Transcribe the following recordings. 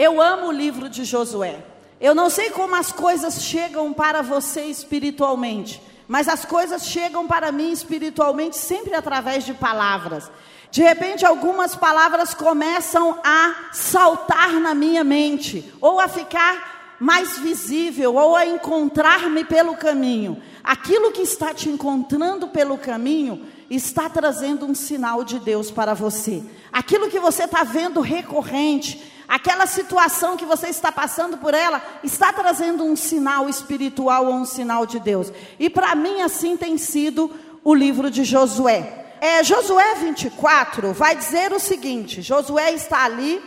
Eu amo o livro de Josué. Eu não sei como as coisas chegam para você espiritualmente, mas as coisas chegam para mim espiritualmente sempre através de palavras. De repente, algumas palavras começam a saltar na minha mente, ou a ficar mais visível, ou a encontrar-me pelo caminho. Aquilo que está te encontrando pelo caminho está trazendo um sinal de Deus para você. Aquilo que você está vendo recorrente, aquela situação que você está passando por ela, está trazendo um sinal espiritual ou um sinal de Deus. E para mim, assim tem sido o livro de Josué. É, Josué 24 vai dizer o seguinte: Josué está ali,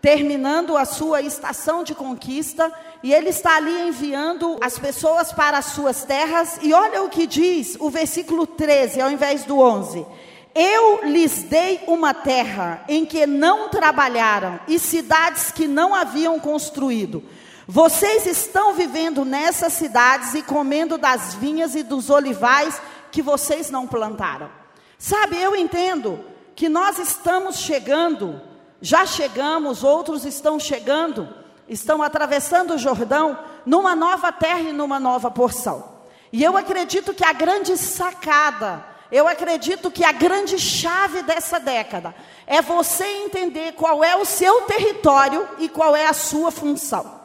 terminando a sua estação de conquista, e ele está ali enviando as pessoas para as suas terras, e olha o que diz o versículo 13, ao invés do 11. Eu lhes dei uma terra em que não trabalharam e cidades que não haviam construído. Vocês estão vivendo nessas cidades e comendo das vinhas e dos olivais que vocês não plantaram. Sabe, eu entendo que nós estamos chegando, já chegamos, outros estão chegando, estão atravessando o Jordão numa nova terra e numa nova porção. E eu acredito que a grande sacada eu acredito que a grande chave dessa década é você entender qual é o seu território e qual é a sua função.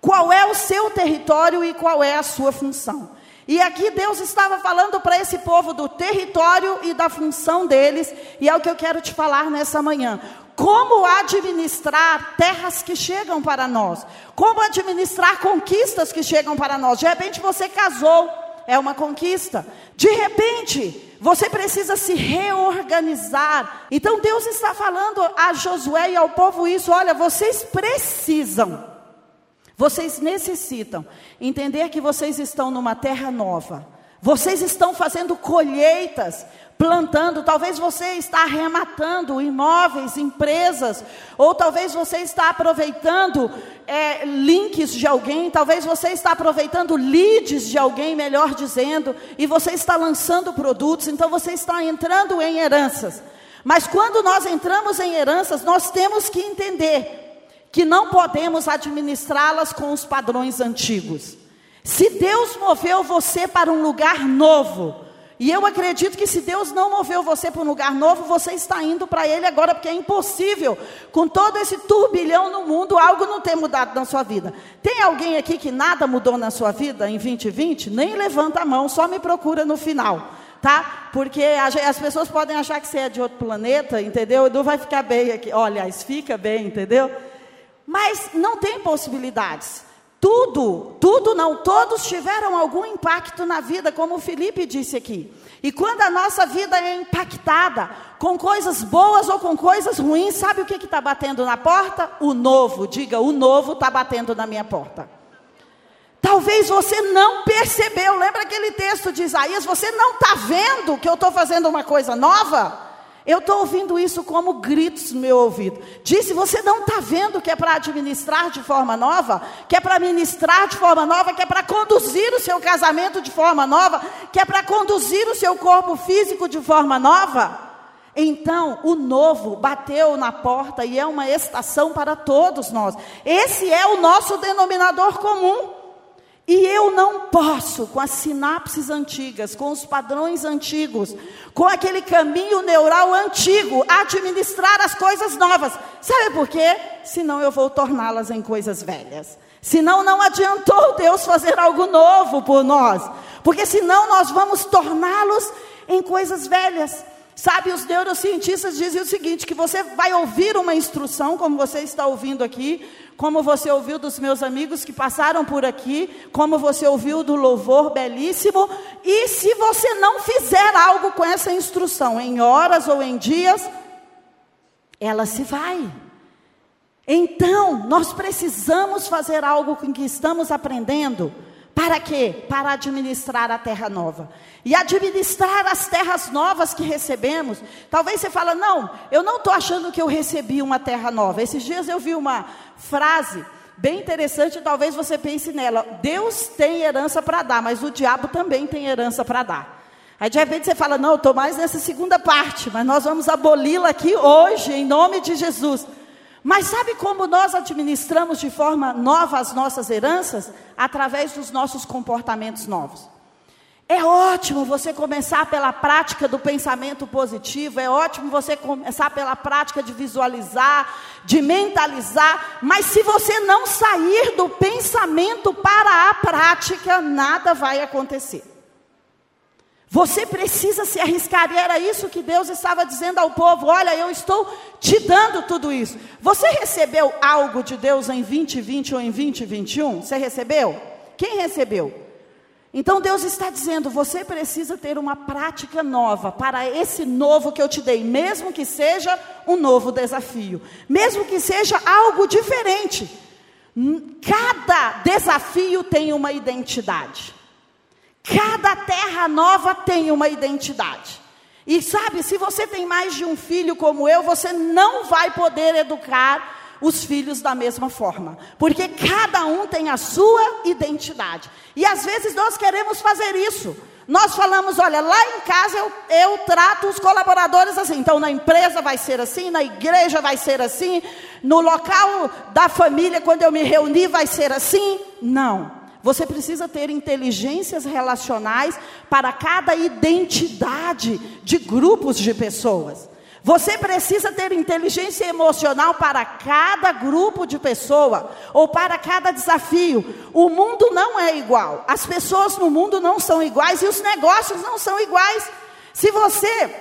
Qual é o seu território e qual é a sua função. E aqui Deus estava falando para esse povo do território e da função deles, e é o que eu quero te falar nessa manhã. Como administrar terras que chegam para nós? Como administrar conquistas que chegam para nós? De repente você casou, é uma conquista. De repente, você precisa se reorganizar. Então Deus está falando a Josué e ao povo isso: olha, vocês precisam, vocês necessitam entender que vocês estão numa terra nova. Vocês estão fazendo colheitas, plantando, talvez você está arrematando imóveis, empresas, ou talvez você está aproveitando é, links de alguém, talvez você está aproveitando leads de alguém, melhor dizendo, e você está lançando produtos, então você está entrando em heranças. Mas quando nós entramos em heranças, nós temos que entender que não podemos administrá-las com os padrões antigos. Se Deus moveu você para um lugar novo, e eu acredito que se Deus não moveu você para um lugar novo, você está indo para Ele agora, porque é impossível, com todo esse turbilhão no mundo, algo não ter mudado na sua vida. Tem alguém aqui que nada mudou na sua vida em 2020? Nem levanta a mão, só me procura no final, tá? Porque as pessoas podem achar que você é de outro planeta, entendeu? Não vai ficar bem aqui. Olha, fica bem, entendeu? Mas não tem possibilidades. Tudo, tudo não, todos tiveram algum impacto na vida, como o Felipe disse aqui. E quando a nossa vida é impactada com coisas boas ou com coisas ruins, sabe o que está batendo na porta? O novo, diga, o novo está batendo na minha porta. Talvez você não percebeu, lembra aquele texto de Isaías? Você não está vendo que eu estou fazendo uma coisa nova? Eu estou ouvindo isso como gritos no meu ouvido. Disse: Você não está vendo que é para administrar de forma nova? Que é para ministrar de forma nova? Que é para conduzir o seu casamento de forma nova? Que é para conduzir o seu corpo físico de forma nova? Então, o novo bateu na porta e é uma estação para todos nós. Esse é o nosso denominador comum. E eu não posso, com as sinapses antigas, com os padrões antigos, com aquele caminho neural antigo, administrar as coisas novas. Sabe por quê? Senão eu vou torná-las em coisas velhas. Senão não adiantou Deus fazer algo novo por nós. Porque senão nós vamos torná-los em coisas velhas. Sabe, os neurocientistas dizem o seguinte: que você vai ouvir uma instrução, como você está ouvindo aqui, como você ouviu dos meus amigos que passaram por aqui, como você ouviu do louvor belíssimo, e se você não fizer algo com essa instrução, em horas ou em dias, ela se vai. Então, nós precisamos fazer algo com que estamos aprendendo. Para quê? Para administrar a terra nova. E administrar as terras novas que recebemos. Talvez você fala, não, eu não estou achando que eu recebi uma terra nova. Esses dias eu vi uma frase bem interessante, talvez você pense nela. Deus tem herança para dar, mas o diabo também tem herança para dar. Aí de repente você fala, não, eu estou mais nessa segunda parte, mas nós vamos aboli-la aqui hoje, em nome de Jesus. Mas sabe como nós administramos de forma nova as nossas heranças? Através dos nossos comportamentos novos. É ótimo você começar pela prática do pensamento positivo, é ótimo você começar pela prática de visualizar, de mentalizar, mas se você não sair do pensamento para a prática, nada vai acontecer. Você precisa se arriscar, e era isso que Deus estava dizendo ao povo: olha, eu estou te dando tudo isso. Você recebeu algo de Deus em 2020 ou em 2021? Você recebeu? Quem recebeu? Então Deus está dizendo: você precisa ter uma prática nova para esse novo que eu te dei, mesmo que seja um novo desafio, mesmo que seja algo diferente. Cada desafio tem uma identidade, cada terra nova tem uma identidade. E sabe, se você tem mais de um filho como eu, você não vai poder educar os filhos da mesma forma, porque cada um tem a sua identidade. E às vezes nós queremos fazer isso. Nós falamos, olha, lá em casa eu, eu trato os colaboradores assim, então na empresa vai ser assim, na igreja vai ser assim, no local da família, quando eu me reunir, vai ser assim. Não. Você precisa ter inteligências relacionais para cada identidade de grupos de pessoas. Você precisa ter inteligência emocional para cada grupo de pessoa ou para cada desafio. O mundo não é igual. As pessoas no mundo não são iguais e os negócios não são iguais. Se você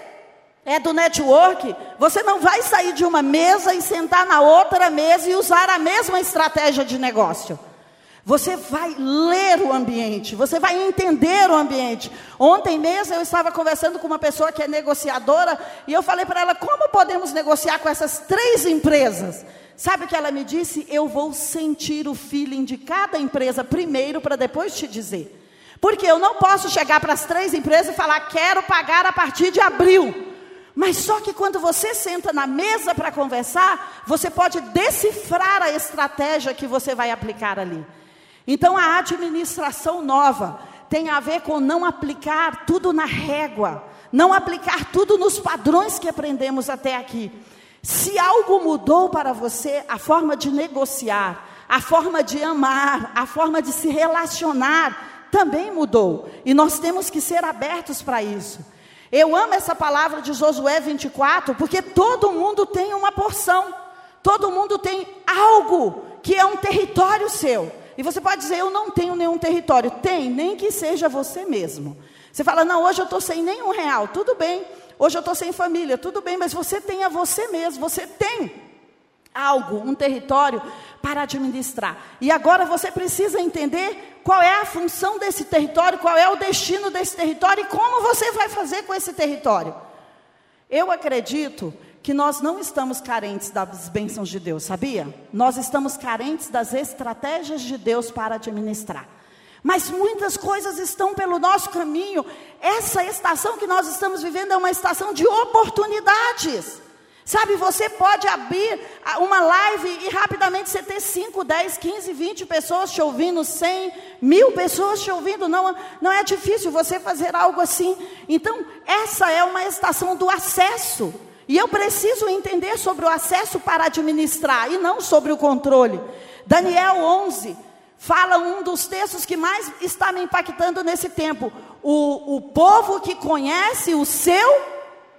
é do network, você não vai sair de uma mesa e sentar na outra mesa e usar a mesma estratégia de negócio. Você vai ler o ambiente, você vai entender o ambiente. Ontem mesmo eu estava conversando com uma pessoa que é negociadora e eu falei para ela: como podemos negociar com essas três empresas? Sabe o que ela me disse? Eu vou sentir o feeling de cada empresa primeiro para depois te dizer. Porque eu não posso chegar para as três empresas e falar: quero pagar a partir de abril. Mas só que quando você senta na mesa para conversar, você pode decifrar a estratégia que você vai aplicar ali. Então a administração nova tem a ver com não aplicar tudo na régua, não aplicar tudo nos padrões que aprendemos até aqui. Se algo mudou para você, a forma de negociar, a forma de amar, a forma de se relacionar também mudou. E nós temos que ser abertos para isso. Eu amo essa palavra de Josué 24, porque todo mundo tem uma porção, todo mundo tem algo que é um território seu. E você pode dizer, eu não tenho nenhum território. Tem, nem que seja você mesmo. Você fala, não, hoje eu estou sem nenhum real. Tudo bem. Hoje eu estou sem família. Tudo bem, mas você tem a você mesmo. Você tem algo, um território para administrar. E agora você precisa entender qual é a função desse território, qual é o destino desse território e como você vai fazer com esse território. Eu acredito que nós não estamos carentes das bênçãos de Deus, sabia? Nós estamos carentes das estratégias de Deus para administrar. Mas muitas coisas estão pelo nosso caminho. Essa estação que nós estamos vivendo é uma estação de oportunidades. Sabe, você pode abrir uma live e rapidamente você ter 5, 10, 15, 20 pessoas te ouvindo, 100, mil pessoas te ouvindo. Não, não é difícil você fazer algo assim. Então, essa é uma estação do acesso. E eu preciso entender sobre o acesso para administrar e não sobre o controle. Daniel 11 fala um dos textos que mais está me impactando nesse tempo. O, o povo que conhece o seu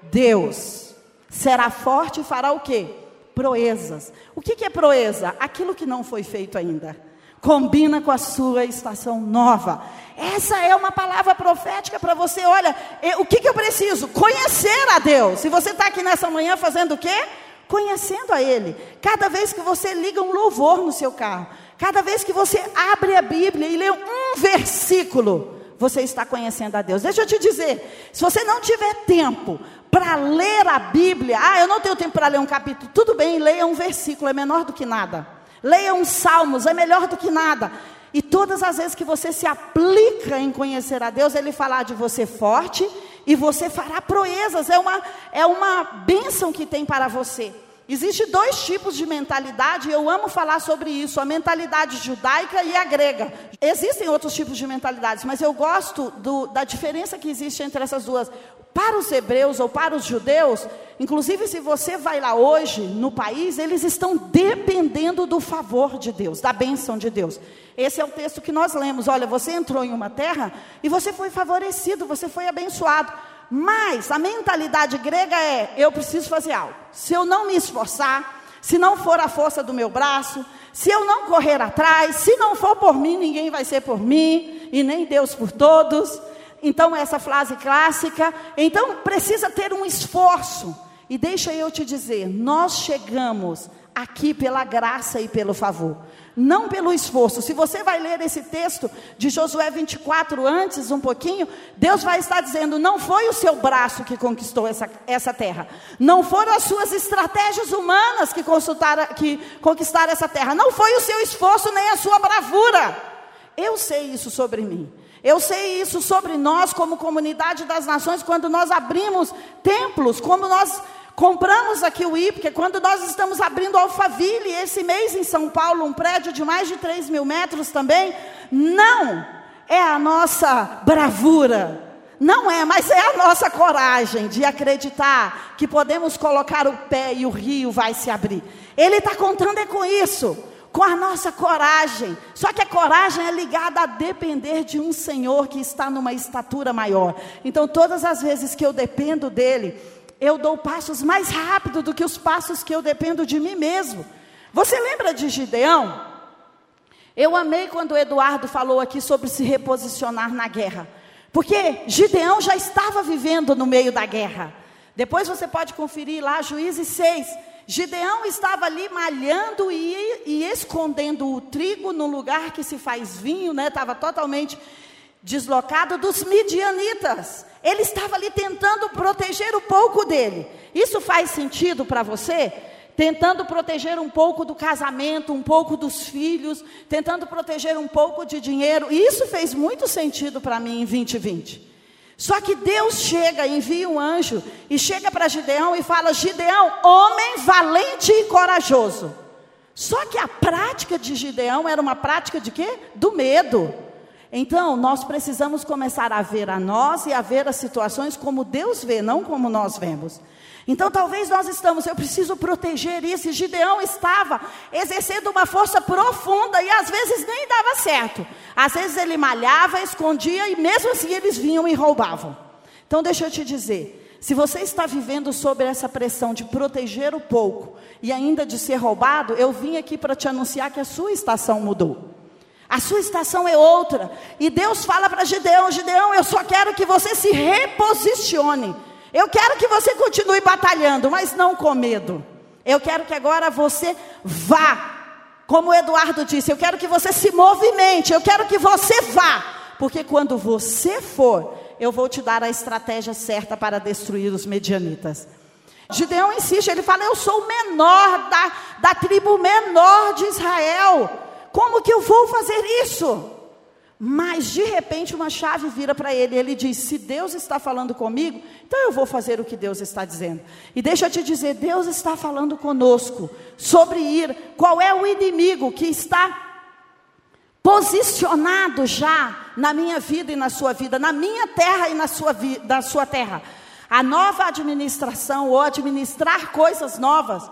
Deus será forte e fará o quê? Proezas. O que, que é proeza? Aquilo que não foi feito ainda combina com a sua estação nova. Essa é uma palavra profética para você. Olha, eu, o que, que eu preciso? Conhecer a Deus. Se você está aqui nessa manhã fazendo o quê? Conhecendo a Ele. Cada vez que você liga um louvor no seu carro, cada vez que você abre a Bíblia e lê um versículo, você está conhecendo a Deus. Deixa eu te dizer, se você não tiver tempo para ler a Bíblia, ah, eu não tenho tempo para ler um capítulo, tudo bem, leia um versículo, é menor do que nada. Leia uns salmos, é melhor do que nada. E todas as vezes que você se aplica em conhecer a Deus, Ele falar de você forte e você fará proezas. É uma, é uma bênção que tem para você. Existem dois tipos de mentalidade, e eu amo falar sobre isso: a mentalidade judaica e a grega. Existem outros tipos de mentalidades, mas eu gosto do, da diferença que existe entre essas duas. Para os hebreus ou para os judeus, inclusive se você vai lá hoje no país, eles estão dependendo do favor de Deus, da bênção de Deus. Esse é o texto que nós lemos. Olha, você entrou em uma terra e você foi favorecido, você foi abençoado. Mas a mentalidade grega é: eu preciso fazer algo. Se eu não me esforçar, se não for a força do meu braço, se eu não correr atrás, se não for por mim, ninguém vai ser por mim, e nem Deus por todos. Então, essa frase clássica. Então, precisa ter um esforço. E deixa eu te dizer: nós chegamos aqui pela graça e pelo favor não pelo esforço. Se você vai ler esse texto de Josué 24 antes, um pouquinho, Deus vai estar dizendo: não foi o seu braço que conquistou essa, essa terra, não foram as suas estratégias humanas que, que conquistaram essa terra, não foi o seu esforço nem a sua bravura. Eu sei isso sobre mim. Eu sei isso sobre nós, como comunidade das nações, quando nós abrimos templos, como nós Compramos aqui o I, porque quando nós estamos abrindo Alphaville, esse mês em São Paulo, um prédio de mais de 3 mil metros também, não é a nossa bravura, não é, mas é a nossa coragem de acreditar que podemos colocar o pé e o rio vai se abrir. Ele está contando é com isso, com a nossa coragem. Só que a coragem é ligada a depender de um Senhor que está numa estatura maior. Então, todas as vezes que eu dependo dele, eu dou passos mais rápido do que os passos que eu dependo de mim mesmo. Você lembra de Gideão? Eu amei quando o Eduardo falou aqui sobre se reposicionar na guerra. Porque Gideão já estava vivendo no meio da guerra. Depois você pode conferir lá Juízes 6. Gideão estava ali malhando e, e escondendo o trigo no lugar que se faz vinho, né? Estava totalmente deslocado dos midianitas. Ele estava ali tentando proteger o pouco dele. Isso faz sentido para você? Tentando proteger um pouco do casamento, um pouco dos filhos, tentando proteger um pouco de dinheiro. Isso fez muito sentido para mim em 2020. Só que Deus chega, envia um anjo e chega para Gideão e fala: Gideão, homem valente e corajoso. Só que a prática de Gideão era uma prática de quê? Do medo. Então, nós precisamos começar a ver a nós e a ver as situações como Deus vê, não como nós vemos. Então, talvez nós estamos, eu preciso proteger isso. E Gideão estava exercendo uma força profunda e às vezes nem dava certo. Às vezes ele malhava, escondia e mesmo assim eles vinham e roubavam. Então, deixa eu te dizer: se você está vivendo sob essa pressão de proteger o pouco e ainda de ser roubado, eu vim aqui para te anunciar que a sua estação mudou. A sua estação é outra. E Deus fala para Gideão: Gideão, eu só quero que você se reposicione. Eu quero que você continue batalhando, mas não com medo. Eu quero que agora você vá. Como o Eduardo disse, eu quero que você se movimente. Eu quero que você vá. Porque quando você for, eu vou te dar a estratégia certa para destruir os medianitas. Gideão insiste, ele fala: Eu sou o menor da, da tribo menor de Israel. Como que eu vou fazer isso? Mas de repente uma chave vira para ele, ele diz: Se Deus está falando comigo, então eu vou fazer o que Deus está dizendo. E deixa eu te dizer: Deus está falando conosco sobre ir. Qual é o inimigo que está posicionado já na minha vida e na sua vida, na minha terra e na sua, na sua terra? A nova administração ou administrar coisas novas,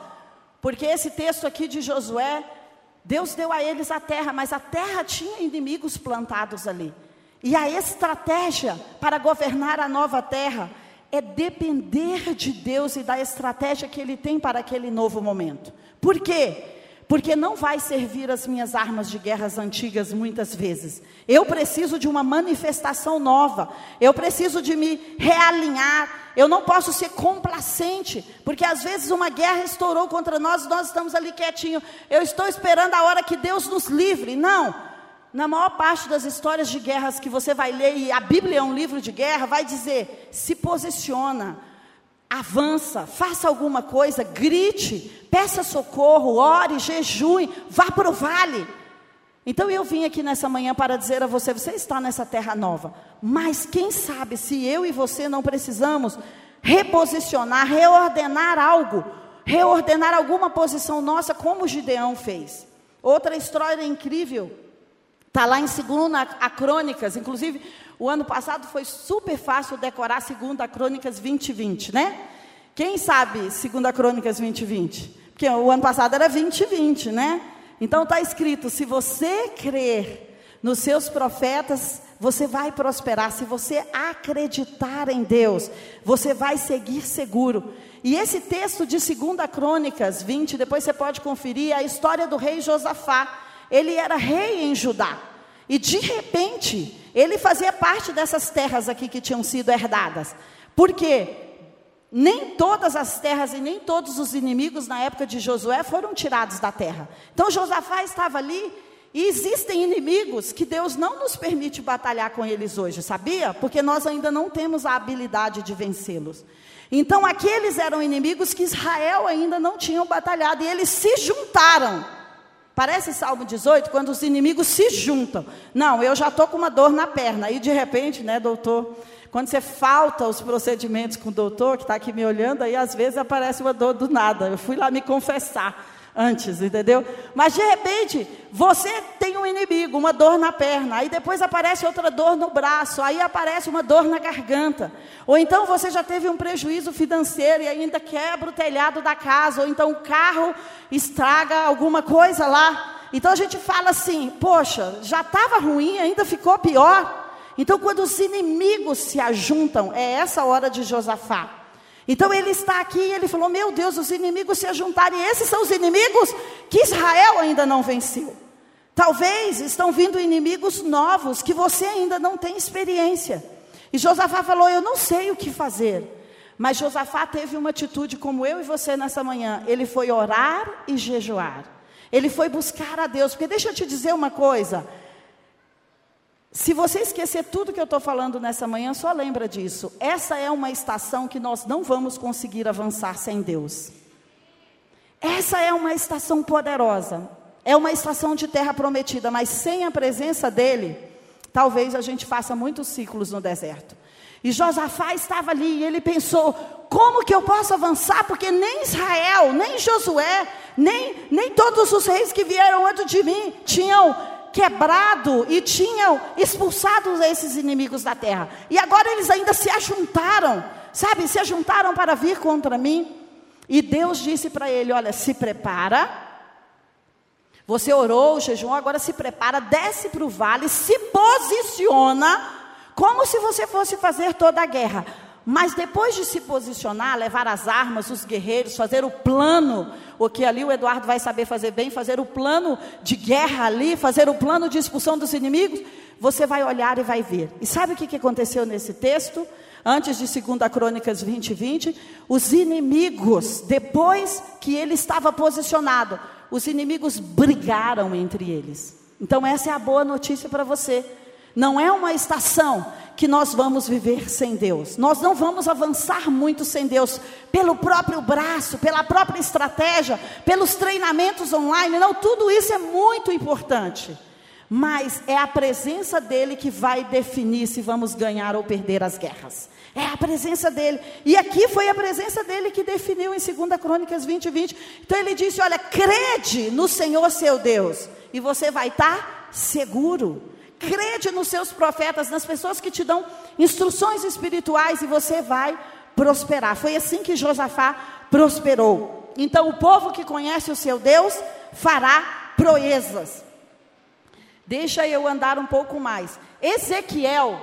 porque esse texto aqui de Josué Deus deu a eles a terra, mas a terra tinha inimigos plantados ali. E a estratégia para governar a nova terra é depender de Deus e da estratégia que Ele tem para aquele novo momento. Por quê? Porque não vai servir as minhas armas de guerras antigas muitas vezes. Eu preciso de uma manifestação nova. Eu preciso de me realinhar. Eu não posso ser complacente, porque às vezes uma guerra estourou contra nós e nós estamos ali quietinho. Eu estou esperando a hora que Deus nos livre. Não. Na maior parte das histórias de guerras que você vai ler, e a Bíblia é um livro de guerra, vai dizer: se posiciona, avança, faça alguma coisa, grite, peça socorro, ore, jejue, vá para o vale. Então eu vim aqui nessa manhã para dizer a você: você está nessa terra nova, mas quem sabe se eu e você não precisamos reposicionar, reordenar algo reordenar alguma posição nossa, como Gideão fez. Outra história incrível, está lá em 2 a Crônicas, inclusive o ano passado foi super fácil decorar 2 Crônicas 2020, né? Quem sabe 2 Crônicas 2020? Porque o ano passado era 2020, né? Então está escrito: se você crer nos seus profetas, você vai prosperar. Se você acreditar em Deus, você vai seguir seguro. E esse texto de 2 Crônicas 20, depois você pode conferir, é a história do rei Josafá. Ele era rei em Judá. E de repente, ele fazia parte dessas terras aqui que tinham sido herdadas. Por quê? Nem todas as terras e nem todos os inimigos na época de Josué foram tirados da terra. Então Josafá estava ali e existem inimigos que Deus não nos permite batalhar com eles hoje, sabia? Porque nós ainda não temos a habilidade de vencê-los. Então, aqueles eram inimigos que Israel ainda não tinham batalhado e eles se juntaram. Parece Salmo 18, quando os inimigos se juntam. Não, eu já estou com uma dor na perna. E de repente, né, doutor, quando você falta os procedimentos com o doutor, que está aqui me olhando, aí às vezes aparece uma dor do nada. Eu fui lá me confessar antes, entendeu? Mas de repente, você tem um inimigo, uma dor na perna, aí depois aparece outra dor no braço, aí aparece uma dor na garganta. Ou então você já teve um prejuízo financeiro e ainda quebra o telhado da casa, ou então o carro estraga alguma coisa lá. Então a gente fala assim: poxa, já estava ruim, ainda ficou pior. Então, quando os inimigos se ajuntam, é essa hora de Josafá. Então ele está aqui e ele falou: Meu Deus, os inimigos se juntaram, e esses são os inimigos que Israel ainda não venceu. Talvez estão vindo inimigos novos que você ainda não tem experiência. E Josafá falou: Eu não sei o que fazer. Mas Josafá teve uma atitude como eu e você nessa manhã. Ele foi orar e jejuar. Ele foi buscar a Deus. Porque deixa eu te dizer uma coisa: se você esquecer tudo que eu estou falando nessa manhã, só lembra disso. Essa é uma estação que nós não vamos conseguir avançar sem Deus. Essa é uma estação poderosa. É uma estação de terra prometida, mas sem a presença dele, talvez a gente faça muitos ciclos no deserto. E Josafá estava ali e ele pensou: como que eu posso avançar? Porque nem Israel, nem Josué, nem, nem todos os reis que vieram antes de mim tinham quebrado e tinham expulsado esses inimigos da terra. E agora eles ainda se ajuntaram, sabe? Se ajuntaram para vir contra mim. E Deus disse para ele: Olha, se prepara. Você orou, jejum, agora se prepara, desce para o vale, se posiciona, como se você fosse fazer toda a guerra. Mas depois de se posicionar, levar as armas, os guerreiros, fazer o plano, o que ali o Eduardo vai saber fazer bem, fazer o plano de guerra ali, fazer o plano de expulsão dos inimigos, você vai olhar e vai ver. E sabe o que, aconteceu nesse texto? Antes de 2 Crônicas 20, 20, os inimigos, depois que ele estava posicionado, os inimigos brigaram entre eles. Então, essa é a boa notícia para você. Não é uma estação que nós vamos viver sem Deus. Nós não vamos avançar muito sem Deus, pelo próprio braço, pela própria estratégia, pelos treinamentos online. Não, tudo isso é muito importante. Mas é a presença dele que vai definir se vamos ganhar ou perder as guerras. É a presença dele. E aqui foi a presença dele que definiu em 2 Crônicas 20, 20. Então ele disse: Olha, crede no Senhor seu Deus, e você vai estar seguro. Crede nos seus profetas, nas pessoas que te dão instruções espirituais e você vai prosperar. Foi assim que Josafá prosperou. Então, o povo que conhece o seu Deus fará proezas. Deixa eu andar um pouco mais. Ezequiel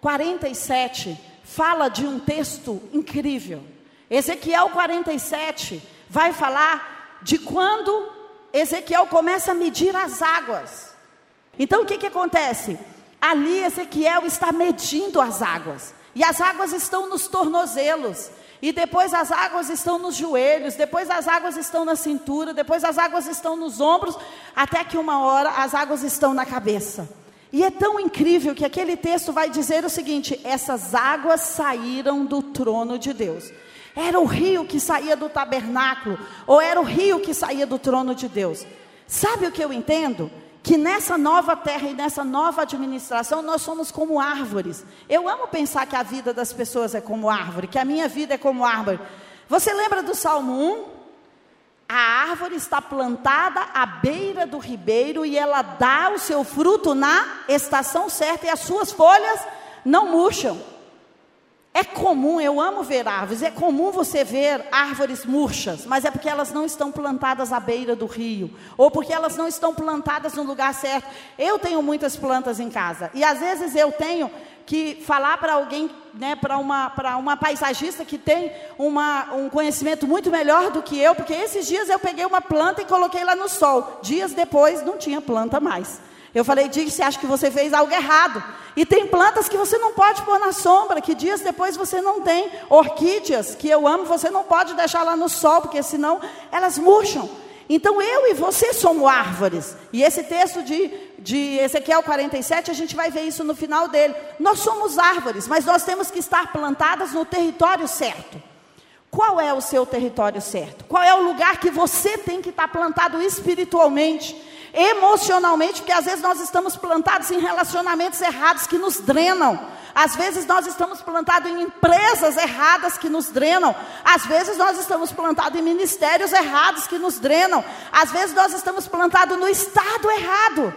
47 fala de um texto incrível. Ezequiel 47 vai falar de quando Ezequiel começa a medir as águas. Então o que, que acontece? Ali Ezequiel está medindo as águas. E as águas estão nos tornozelos. E depois as águas estão nos joelhos, depois as águas estão na cintura, depois as águas estão nos ombros, até que uma hora as águas estão na cabeça. E é tão incrível que aquele texto vai dizer o seguinte: essas águas saíram do trono de Deus. Era o rio que saía do tabernáculo, ou era o rio que saía do trono de Deus. Sabe o que eu entendo? Que nessa nova terra e nessa nova administração nós somos como árvores. Eu amo pensar que a vida das pessoas é como árvore, que a minha vida é como árvore. Você lembra do Salmo 1? A árvore está plantada à beira do ribeiro e ela dá o seu fruto na estação certa e as suas folhas não murcham. É comum, eu amo ver árvores, é comum você ver árvores murchas, mas é porque elas não estão plantadas à beira do rio, ou porque elas não estão plantadas no lugar certo. Eu tenho muitas plantas em casa, e às vezes eu tenho que falar para alguém, né, para uma, uma paisagista que tem uma, um conhecimento muito melhor do que eu, porque esses dias eu peguei uma planta e coloquei lá no sol. Dias depois não tinha planta mais. Eu falei, diga se acha que você fez algo errado. E tem plantas que você não pode pôr na sombra, que dias depois você não tem. Orquídeas, que eu amo, você não pode deixar lá no sol, porque senão elas murcham. Então eu e você somos árvores. E esse texto de, de Ezequiel 47, a gente vai ver isso no final dele. Nós somos árvores, mas nós temos que estar plantadas no território certo. Qual é o seu território certo? Qual é o lugar que você tem que estar plantado espiritualmente? Emocionalmente, porque às vezes nós estamos plantados em relacionamentos errados que nos drenam. Às vezes nós estamos plantados em empresas erradas que nos drenam. Às vezes nós estamos plantados em ministérios errados que nos drenam. Às vezes nós estamos plantados no estado errado.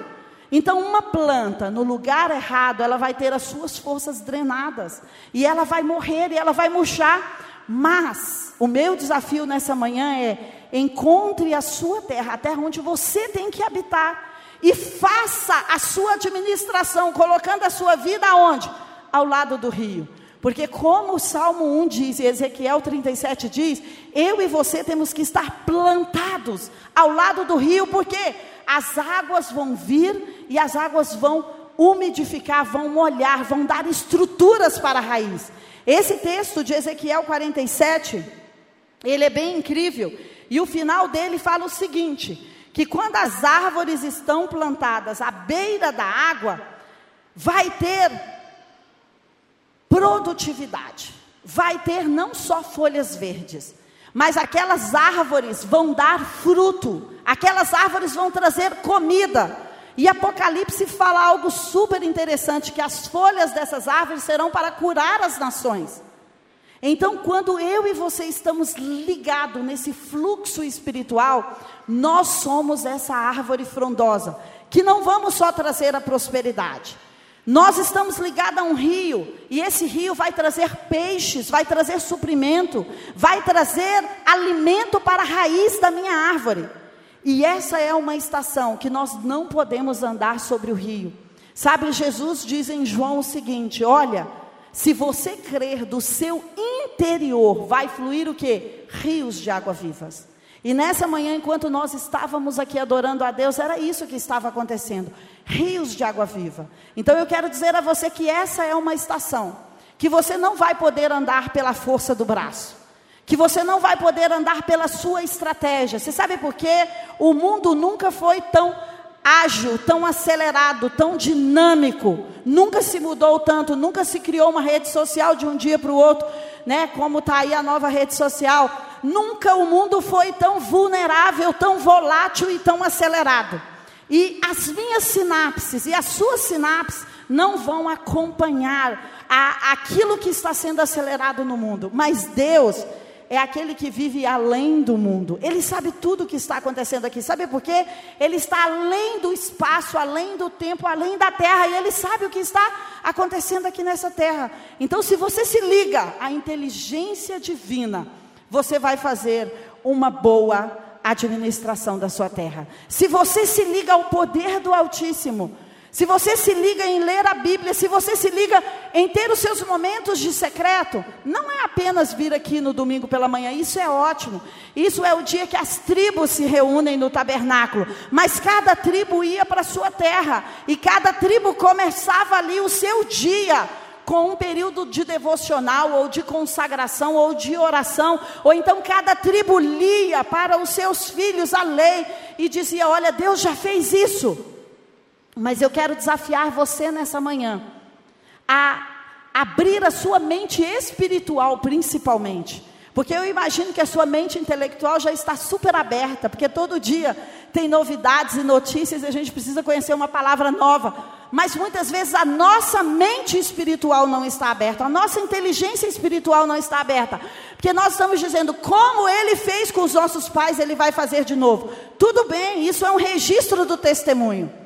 Então, uma planta no lugar errado, ela vai ter as suas forças drenadas. E ela vai morrer e ela vai murchar. Mas, o meu desafio nessa manhã é encontre a sua terra, a terra onde você tem que habitar, e faça a sua administração, colocando a sua vida aonde? Ao lado do rio. Porque, como o Salmo 1 diz, e Ezequiel 37 diz, eu e você temos que estar plantados ao lado do rio, porque as águas vão vir e as águas vão umidificar, vão molhar, vão dar estruturas para a raiz. Esse texto de Ezequiel 47, ele é bem incrível. E o final dele fala o seguinte: que quando as árvores estão plantadas à beira da água, vai ter produtividade, vai ter não só folhas verdes, mas aquelas árvores vão dar fruto, aquelas árvores vão trazer comida. E Apocalipse fala algo super interessante: que as folhas dessas árvores serão para curar as nações. Então, quando eu e você estamos ligados nesse fluxo espiritual, nós somos essa árvore frondosa, que não vamos só trazer a prosperidade. Nós estamos ligados a um rio, e esse rio vai trazer peixes, vai trazer suprimento, vai trazer alimento para a raiz da minha árvore. E essa é uma estação que nós não podemos andar sobre o rio. Sabe, Jesus diz em João o seguinte: olha, se você crer do seu interior, vai fluir o que? Rios de água vivas. E nessa manhã, enquanto nós estávamos aqui adorando a Deus, era isso que estava acontecendo: rios de água viva. Então eu quero dizer a você que essa é uma estação que você não vai poder andar pela força do braço, que você não vai poder andar pela sua estratégia. Você sabe por quê? O mundo nunca foi tão ágil, tão acelerado, tão dinâmico. Nunca se mudou tanto, nunca se criou uma rede social de um dia para o outro, né? Como está aí a nova rede social. Nunca o mundo foi tão vulnerável, tão volátil e tão acelerado. E as minhas sinapses e as suas sinapses não vão acompanhar a, aquilo que está sendo acelerado no mundo. Mas Deus, é aquele que vive além do mundo. Ele sabe tudo o que está acontecendo aqui. Sabe por quê? Ele está além do espaço, além do tempo, além da terra. E ele sabe o que está acontecendo aqui nessa terra. Então, se você se liga à inteligência divina, você vai fazer uma boa administração da sua terra. Se você se liga ao poder do Altíssimo, se você se liga em ler a Bíblia, se você se liga em ter os seus momentos de secreto, não é apenas vir aqui no domingo pela manhã, isso é ótimo. Isso é o dia que as tribos se reúnem no tabernáculo, mas cada tribo ia para a sua terra e cada tribo começava ali o seu dia com um período de devocional ou de consagração ou de oração, ou então cada tribo lia para os seus filhos a lei e dizia: "Olha, Deus já fez isso". Mas eu quero desafiar você nessa manhã a abrir a sua mente espiritual, principalmente. Porque eu imagino que a sua mente intelectual já está super aberta, porque todo dia tem novidades e notícias e a gente precisa conhecer uma palavra nova. Mas muitas vezes a nossa mente espiritual não está aberta, a nossa inteligência espiritual não está aberta. Porque nós estamos dizendo, como ele fez com os nossos pais, ele vai fazer de novo. Tudo bem, isso é um registro do testemunho.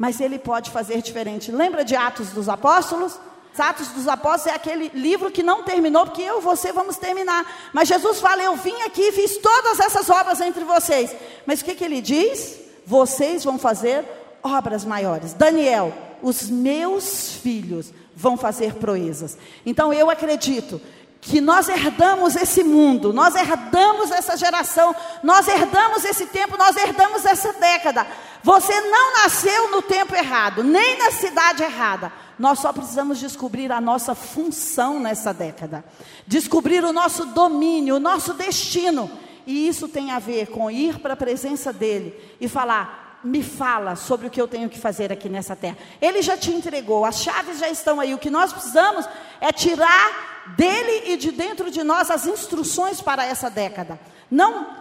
Mas ele pode fazer diferente. Lembra de Atos dos Apóstolos? Atos dos Apóstolos é aquele livro que não terminou, porque eu e você vamos terminar. Mas Jesus fala: Eu vim aqui e fiz todas essas obras entre vocês. Mas o que, que ele diz? Vocês vão fazer obras maiores. Daniel, os meus filhos vão fazer proezas. Então eu acredito que nós herdamos esse mundo, nós herdamos essa geração, nós herdamos esse tempo, nós herdamos essa década. Você não nasceu no tempo errado, nem na cidade errada. Nós só precisamos descobrir a nossa função nessa década, descobrir o nosso domínio, o nosso destino. E isso tem a ver com ir para a presença dele e falar: me fala sobre o que eu tenho que fazer aqui nessa terra. Ele já te entregou, as chaves já estão aí. O que nós precisamos é tirar dele e de dentro de nós as instruções para essa década. Não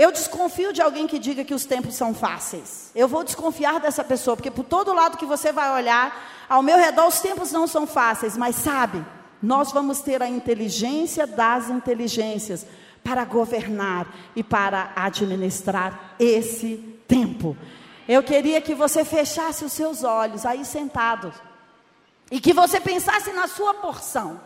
eu desconfio de alguém que diga que os tempos são fáceis. Eu vou desconfiar dessa pessoa, porque por todo lado que você vai olhar, ao meu redor os tempos não são fáceis, mas sabe, nós vamos ter a inteligência das inteligências para governar e para administrar esse tempo. Eu queria que você fechasse os seus olhos aí sentado e que você pensasse na sua porção.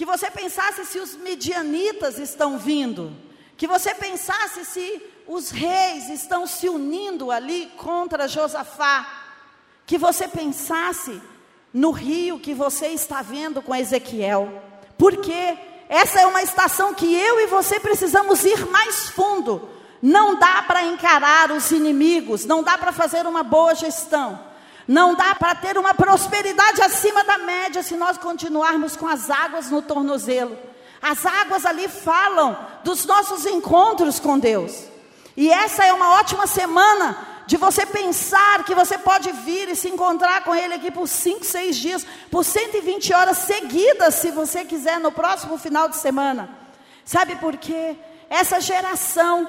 Que você pensasse se os medianitas estão vindo que você pensasse se os reis estão se unindo ali contra Josafá. Que você pensasse no rio que você está vendo com Ezequiel. Porque essa é uma estação que eu e você precisamos ir mais fundo. Não dá para encarar os inimigos, não dá para fazer uma boa gestão. Não dá para ter uma prosperidade acima da média se nós continuarmos com as águas no tornozelo. As águas ali falam dos nossos encontros com Deus. E essa é uma ótima semana de você pensar que você pode vir e se encontrar com Ele aqui por 5, 6 dias, por 120 horas seguidas, se você quiser, no próximo final de semana. Sabe por quê? Essa geração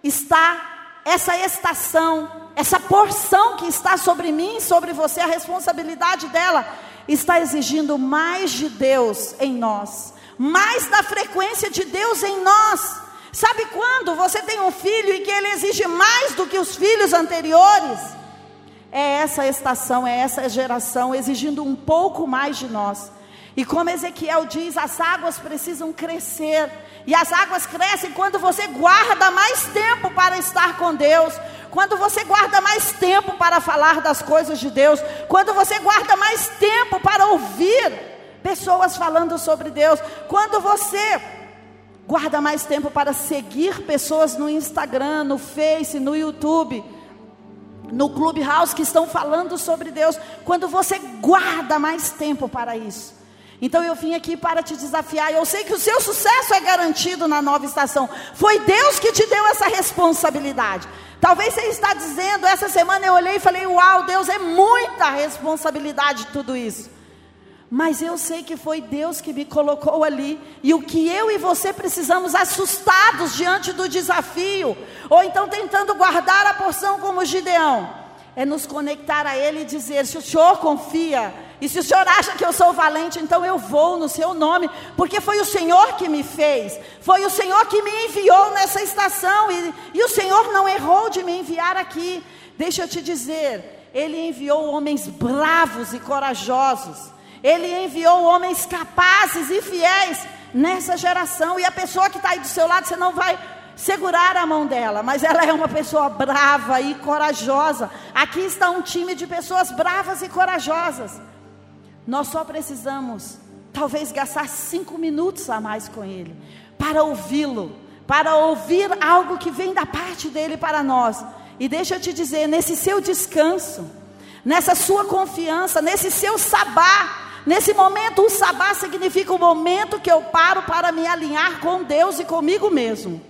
está, essa estação, essa porção que está sobre mim, sobre você, a responsabilidade dela, está exigindo mais de Deus em nós mais da frequência de Deus em nós. Sabe quando você tem um filho e que ele exige mais do que os filhos anteriores? É essa estação, é essa geração exigindo um pouco mais de nós. E como Ezequiel diz, as águas precisam crescer. E as águas crescem quando você guarda mais tempo para estar com Deus, quando você guarda mais tempo para falar das coisas de Deus, quando você guarda mais tempo para ouvir pessoas falando sobre Deus. Quando você guarda mais tempo para seguir pessoas no Instagram, no Face, no YouTube, no Clubhouse que estão falando sobre Deus, quando você guarda mais tempo para isso. Então eu vim aqui para te desafiar. Eu sei que o seu sucesso é garantido na nova estação. Foi Deus que te deu essa responsabilidade. Talvez você está dizendo, essa semana eu olhei e falei: "Uau, Deus é muita responsabilidade tudo isso". Mas eu sei que foi Deus que me colocou ali. E o que eu e você precisamos, assustados diante do desafio, ou então tentando guardar a porção como Gideão, é nos conectar a Ele e dizer: se o Senhor confia, e se o Senhor acha que eu sou valente, então eu vou no Seu nome, porque foi o Senhor que me fez, foi o Senhor que me enviou nessa estação, e, e o Senhor não errou de me enviar aqui. Deixa eu te dizer, Ele enviou homens bravos e corajosos ele enviou homens capazes e fiéis nessa geração. E a pessoa que está aí do seu lado, você não vai segurar a mão dela, mas ela é uma pessoa brava e corajosa. Aqui está um time de pessoas bravas e corajosas. Nós só precisamos, talvez, gastar cinco minutos a mais com ele, para ouvi-lo, para ouvir algo que vem da parte dele para nós. E deixa eu te dizer, nesse seu descanso, nessa sua confiança, nesse seu sabá, Nesse momento, o sabá significa o momento que eu paro para me alinhar com Deus e comigo mesmo.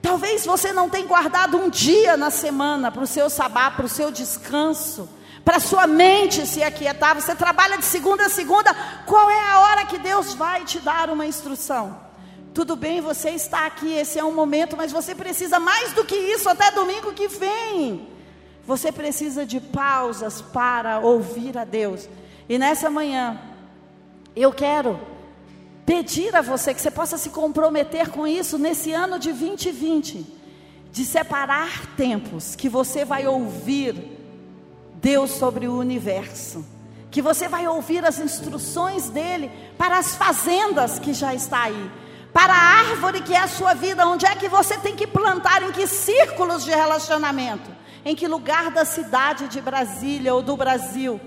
Talvez você não tenha guardado um dia na semana para o seu sabá, para o seu descanso, para a sua mente se aquietar. Você trabalha de segunda a segunda. Qual é a hora que Deus vai te dar uma instrução? Tudo bem, você está aqui, esse é um momento, mas você precisa mais do que isso até domingo que vem. Você precisa de pausas para ouvir a Deus. E nessa manhã, eu quero pedir a você que você possa se comprometer com isso nesse ano de 2020, de separar tempos que você vai ouvir Deus sobre o universo, que você vai ouvir as instruções dele para as fazendas que já está aí, para a árvore que é a sua vida, onde é que você tem que plantar, em que círculos de relacionamento, em que lugar da cidade de Brasília ou do Brasil.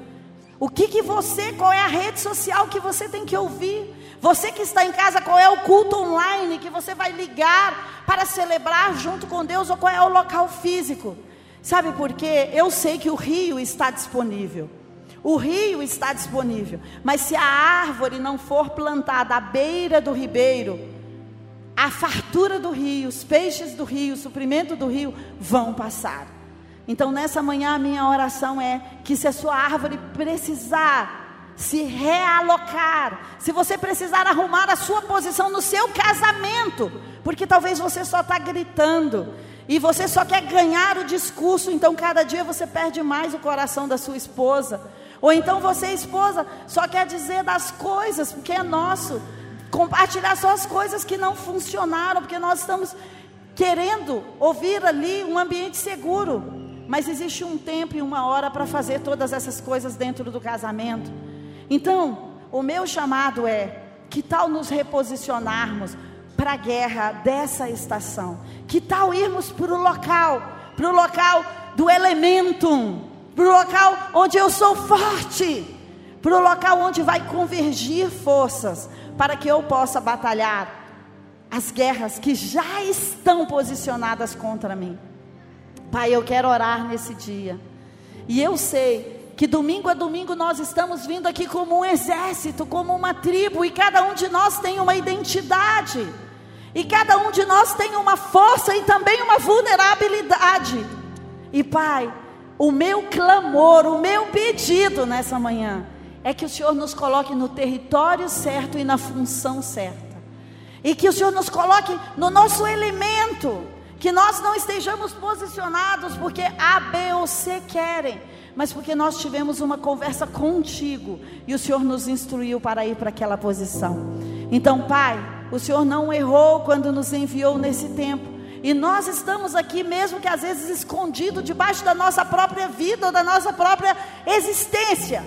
O que que você, qual é a rede social que você tem que ouvir? Você que está em casa, qual é o culto online que você vai ligar para celebrar junto com Deus ou qual é o local físico? Sabe por quê? Eu sei que o rio está disponível. O rio está disponível, mas se a árvore não for plantada à beira do ribeiro, a fartura do rio, os peixes do rio, o suprimento do rio vão passar. Então, nessa manhã, a minha oração é que se a sua árvore precisar se realocar, se você precisar arrumar a sua posição no seu casamento, porque talvez você só está gritando e você só quer ganhar o discurso, então cada dia você perde mais o coração da sua esposa, ou então você, esposa, só quer dizer das coisas, porque é nosso, compartilhar só as coisas que não funcionaram, porque nós estamos querendo ouvir ali um ambiente seguro, mas existe um tempo e uma hora para fazer todas essas coisas dentro do casamento. Então, o meu chamado é: que tal nos reposicionarmos para a guerra dessa estação? Que tal irmos para o local, para o local do elementum, para o local onde eu sou forte, para o local onde vai convergir forças, para que eu possa batalhar as guerras que já estão posicionadas contra mim. Pai, eu quero orar nesse dia. E eu sei que domingo a domingo nós estamos vindo aqui como um exército, como uma tribo, e cada um de nós tem uma identidade, e cada um de nós tem uma força e também uma vulnerabilidade. E Pai, o meu clamor, o meu pedido nessa manhã é que o Senhor nos coloque no território certo e na função certa, e que o Senhor nos coloque no nosso elemento, que nós não estejamos posicionados porque A, B ou C querem mas porque nós tivemos uma conversa contigo e o Senhor nos instruiu para ir para aquela posição. Então, Pai, o Senhor não errou quando nos enviou nesse tempo. E nós estamos aqui, mesmo que às vezes escondido debaixo da nossa própria vida ou da nossa própria existência.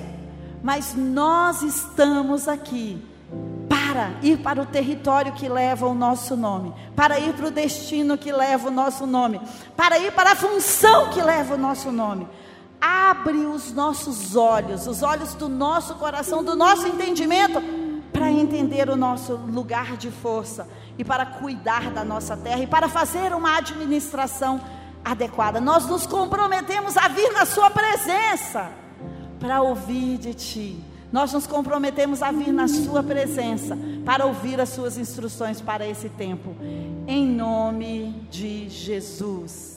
Mas nós estamos aqui para ir para o território que leva o nosso nome, para ir para o destino que leva o nosso nome, para ir para a função que leva o nosso nome abre os nossos olhos, os olhos do nosso coração, do nosso entendimento, para entender o nosso lugar de força e para cuidar da nossa terra e para fazer uma administração adequada. Nós nos comprometemos a vir na Sua presença para ouvir de Ti. Nós nos comprometemos a vir na Sua presença para ouvir as Suas instruções para esse tempo. Em nome de Jesus.